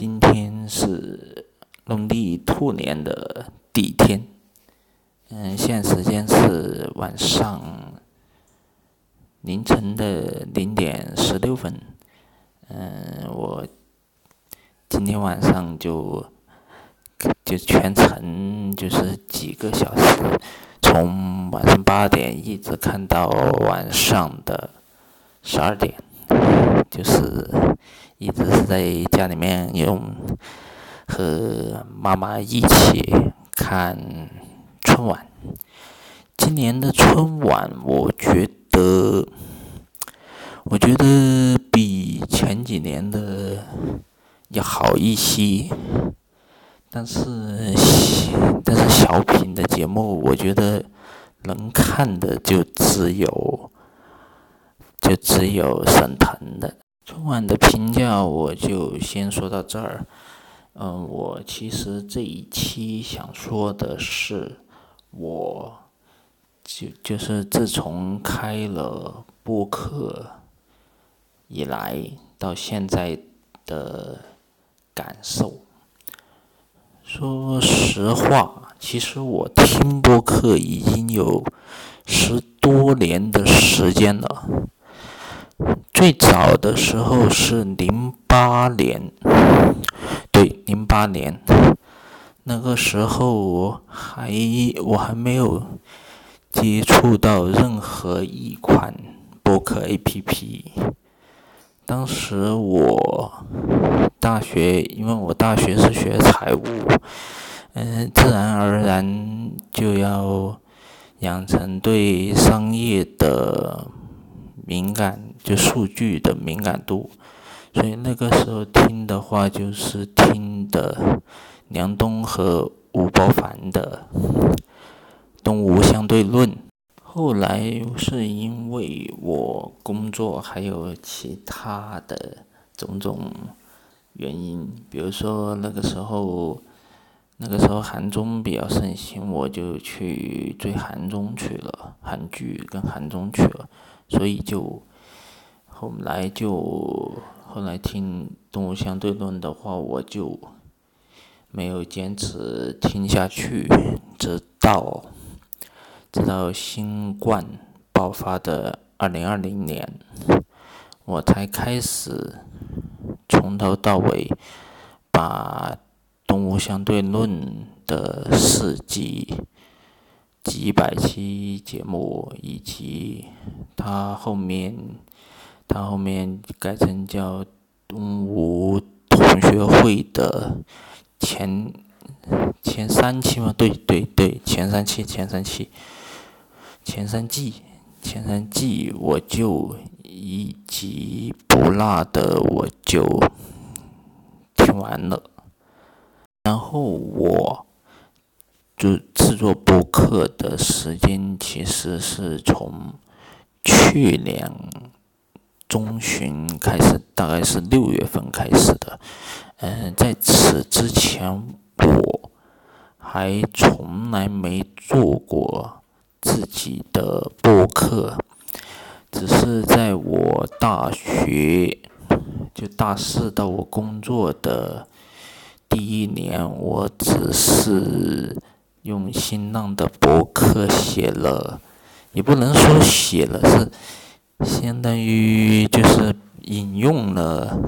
今天是农历兔年的第一天，嗯，现在时间是晚上凌晨的零点十六分，嗯，我今天晚上就就全程就是几个小时，从晚上八点一直看到晚上的十二点，就是。一直是在家里面用和妈妈一起看春晚。今年的春晚，我觉得，我觉得比前几年的要好一些。但是，但是小品的节目，我觉得能看的就只有，就只有沈腾的。春晚的评价我就先说到这儿。嗯，我其实这一期想说的是，我就就是自从开了播客以来到现在的感受。说实话，其实我听播客已经有十多年的时间了。最早的时候是零八年，对，零八年，那个时候我还我还没有接触到任何一款播客 APP。当时我大学，因为我大学是学财务，嗯，自然而然就要养成对商业的敏感。就数据的敏感度，所以那个时候听的话就是听的梁冬和吴伯凡的《东吴相对论》。后来是因为我工作还有其他的种种原因，比如说那个时候，那个时候韩综比较盛行，我就去追韩综去了，韩剧跟韩综去了，所以就。后来就后来听《动物相对论》的话，我就没有坚持听下去，直到直到新冠爆发的二零二零年，我才开始从头到尾把《动物相对论》的四集几百期节目以及他后面。他后面改成叫东吴同学会的前前三期嘛？对对对，前三期前三期前三季前三季，我就一集不落的我就听完了。然后我就制作播客的时间其实是从去年。中旬开始，大概是六月份开始的。嗯，在此之前，我还从来没做过自己的播客，只是在我大学就大四到我工作的第一年，我只是用新浪的博客写了，也不能说写了是。相当于就是引用了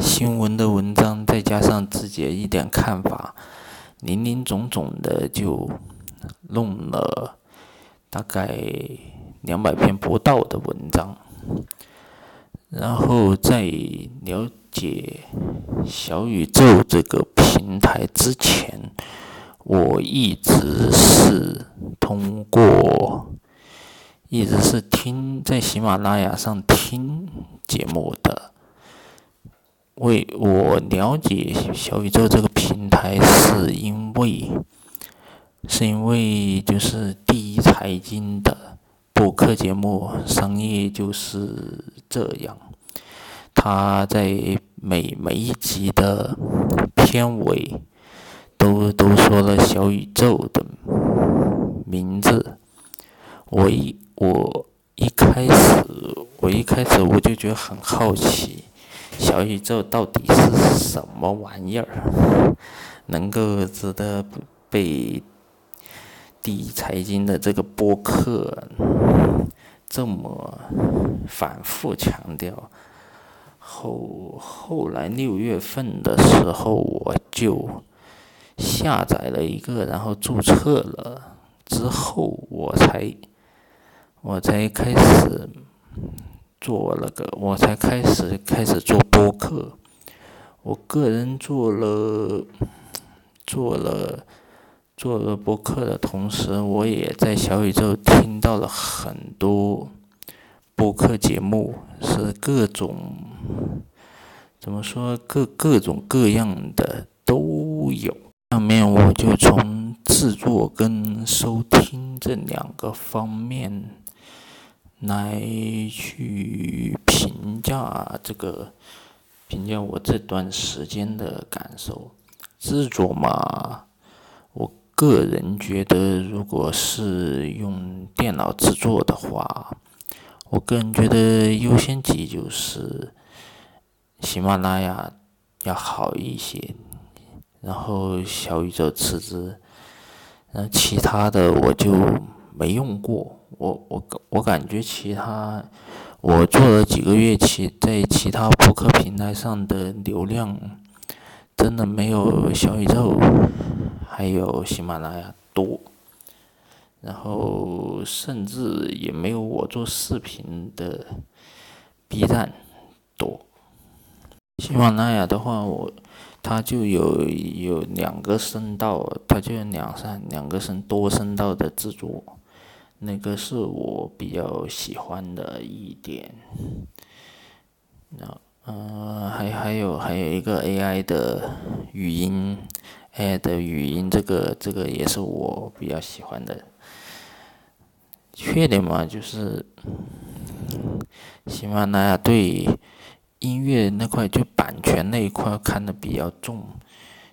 新闻的文章，再加上自己的一点看法，林林总总的就弄了大概两百篇不到的文章。然后在了解小宇宙这个平台之前，我一直是通过。一直是听在喜马拉雅上听节目的。为我了解小宇宙这个平台，是因为是因为就是第一财经的播客节目《商业就是这样》，他在每每一集的片尾都都说了小宇宙的名字，我一我一开始，我一开始我就觉得很好奇，小宇宙到底是什么玩意儿，能够值得被第一财经的这个播客这么反复强调？后后来六月份的时候，我就下载了一个，然后注册了之后，我才我才开始做那个，我才开始开始做播客。我个人做了做了做了播客的同时，我也在小宇宙听到了很多播客节目，是各种。怎么说？各各种各样的都有。下面我就从制作跟收听这两个方面来去评价这个，评价我这段时间的感受。制作嘛，我个人觉得，如果是用电脑制作的话，我个人觉得优先级就是。喜马拉雅要好一些，然后小宇宙辞职，然后其他的我就没用过。我我我感觉其他我做了几个月其在其他博客平台上的流量，真的没有小宇宙还有喜马拉雅多，然后甚至也没有我做视频的 B 站多。喜马拉雅的话，我它就有有两个声道，它就有两三两个声多声道的制作，那个是我比较喜欢的一点。那呃，还还有还有一个 AI 的语音，AI 的语音，这个这个也是我比较喜欢的。缺点嘛，就是喜马拉雅对。音乐那块就版权那一块看的比较重，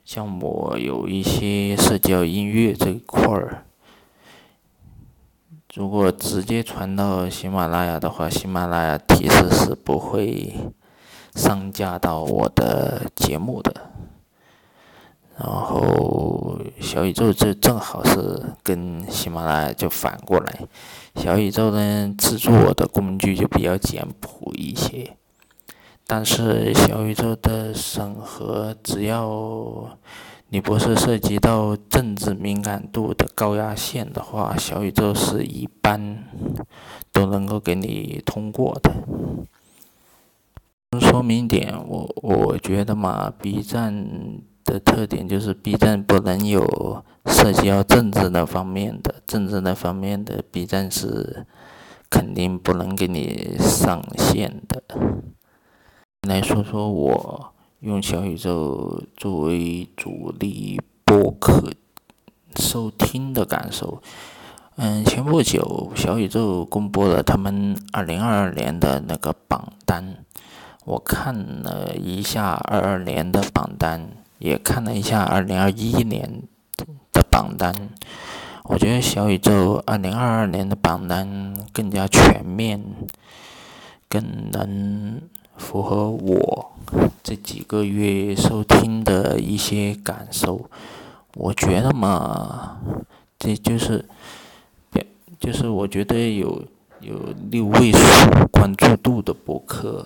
像我有一些社交音乐这一块儿，如果直接传到喜马拉雅的话，喜马拉雅提示是不会上架到我的节目的。然后小宇宙这正好是跟喜马拉雅就反过来，小宇宙呢制作的工具就比较简朴一些。但是小宇宙的审核，只要你不是涉及到政治敏感度的高压线的话，小宇宙是一般都能够给你通过的。说明点，我我觉得嘛，B 站的特点就是 B 站不能有涉及到政治那方面的，政治那方面的 B 站是肯定不能给你上线的。来说说我用小宇宙作为主力播客收听的感受。嗯，前不久小宇宙公布了他们二零二二年的那个榜单，我看了一下二二年的榜单，也看了一下二零二一年的榜单。我觉得小宇宙二零二二年的榜单更加全面，更能。符合我这几个月收听的一些感受，我觉得嘛，这就是，就是我觉得有有六位数关注度的博客，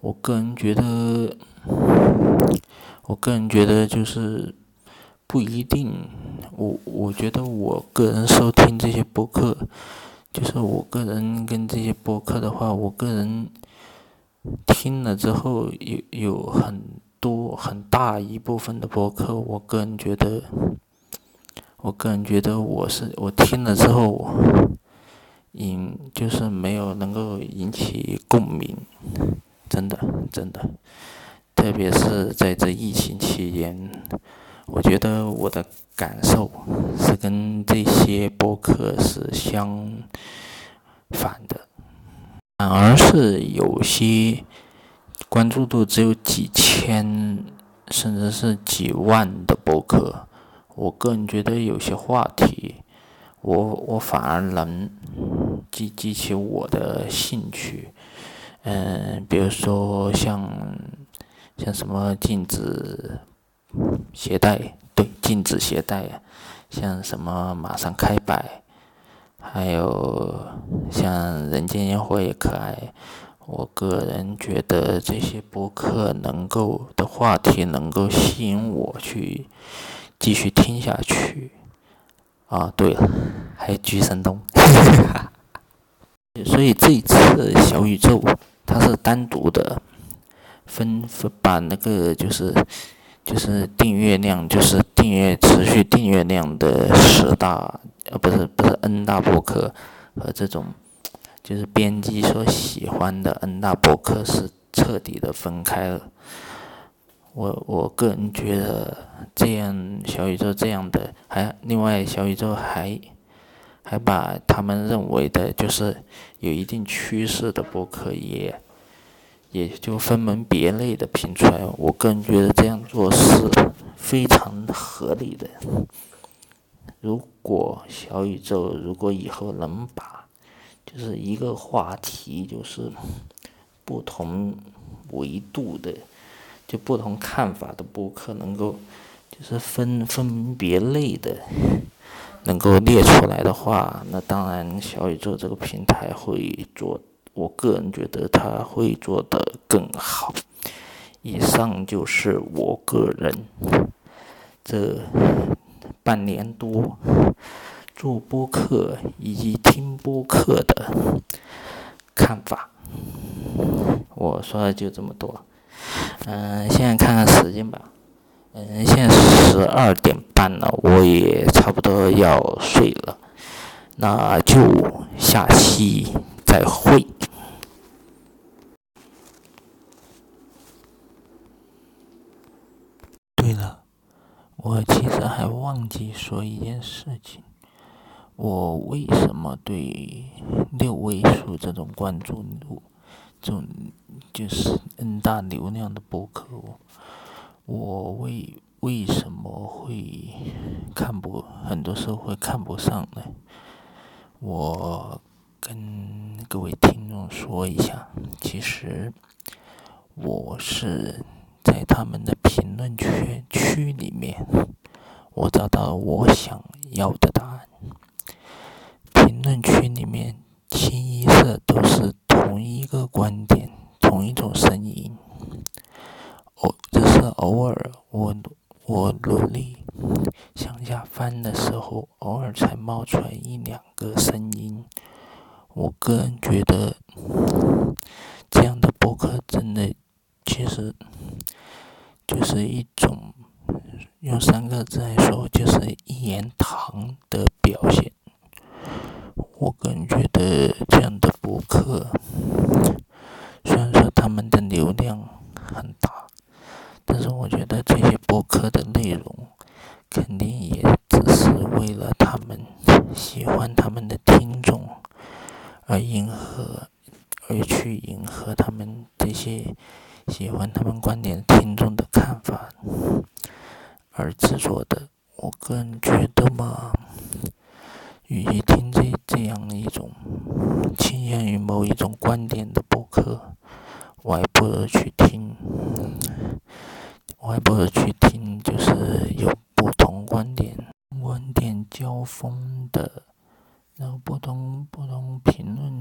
我个人觉得，我个人觉得就是不一定，我我觉得我个人收听这些博客，就是我个人跟这些博客的话，我个人。听了之后，有有很多很大一部分的播客，我个人觉得，我个人觉得我是我听了之后，引就是没有能够引起共鸣，真的真的，特别是在这疫情期间，我觉得我的感受是跟这些播客是相反的。反而是有些关注度只有几千，甚至是几万的博客，我个人觉得有些话题，我我反而能激激起我的兴趣。嗯，比如说像像什么禁止携带，对，禁止携带，像什么马上开摆，还有像人间烟火也可爱。我个人觉得这些播客能够的话题能够吸引我去继续听下去。啊，对了，还有居生东，所以这一次小宇宙它是单独的分分把那个就是就是订阅量就是订阅持续订阅量的十大呃不是不是 N 大博客和这种就是编辑所喜欢的 N 大博客是彻底的分开了。我我个人觉得，这样小宇宙这样的，还另外小宇宙还还把他们认为的就是有一定趋势的博客也也就分门别类的评出来。我个人觉得这样做是非常合理的。如果小宇宙如果以后能把就是一个话题就是不同维度的。就不同看法的播客能够，就是分分别类的，能够列出来的话，那当然小宇宙这个平台会做，我个人觉得他会做得更好。以上就是我个人这半年多做播客以及听播客的看法。我说的就这么多。嗯，现在看看时间吧。嗯，现在十二点半了，我也差不多要睡了。那就下期再会。对了，我其实还忘记说一件事情：我为什么对六位数这种关注度？这种就是 N 大流量的博客，我为为什么会看不很多时候会看不上呢？我跟各位听众说一下，其实我是在他们的评论区区里面，我找到我想要的答案。评论区里面清一色都是。同一个观点，同一种声音，偶只是偶尔，我我努力向下翻的时候，偶尔才冒出来一两个声音。我个人觉得，这样的博客真的，其实就是一种用三个字来说，就是一言堂的表现。我个人觉得这样的博客，虽然说他们的流量很大，但是我觉得这些博客的内容肯定也只是为了他们喜欢他们的听众而迎合，而去迎合他们这些喜欢他们观点听众的看法而制作的。我个人觉得嘛。与其听这这样一种倾向于某一种观点的博客，我还不如去听，我还不如去听，就是有不同观点、观点交锋的，然后不同不同评论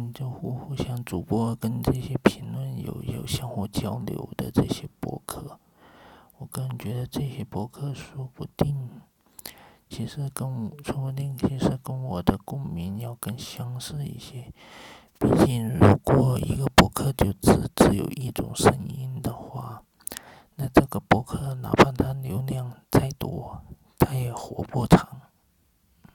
主播跟这些评论有有相互交流的这些博客，我个人觉得这些博客说不定，其实跟说不定，其实跟我的共鸣要更相似一些，毕竟如果一个博客就只只有一种声音的话，那这个博客哪怕它流量再多，它也活不长。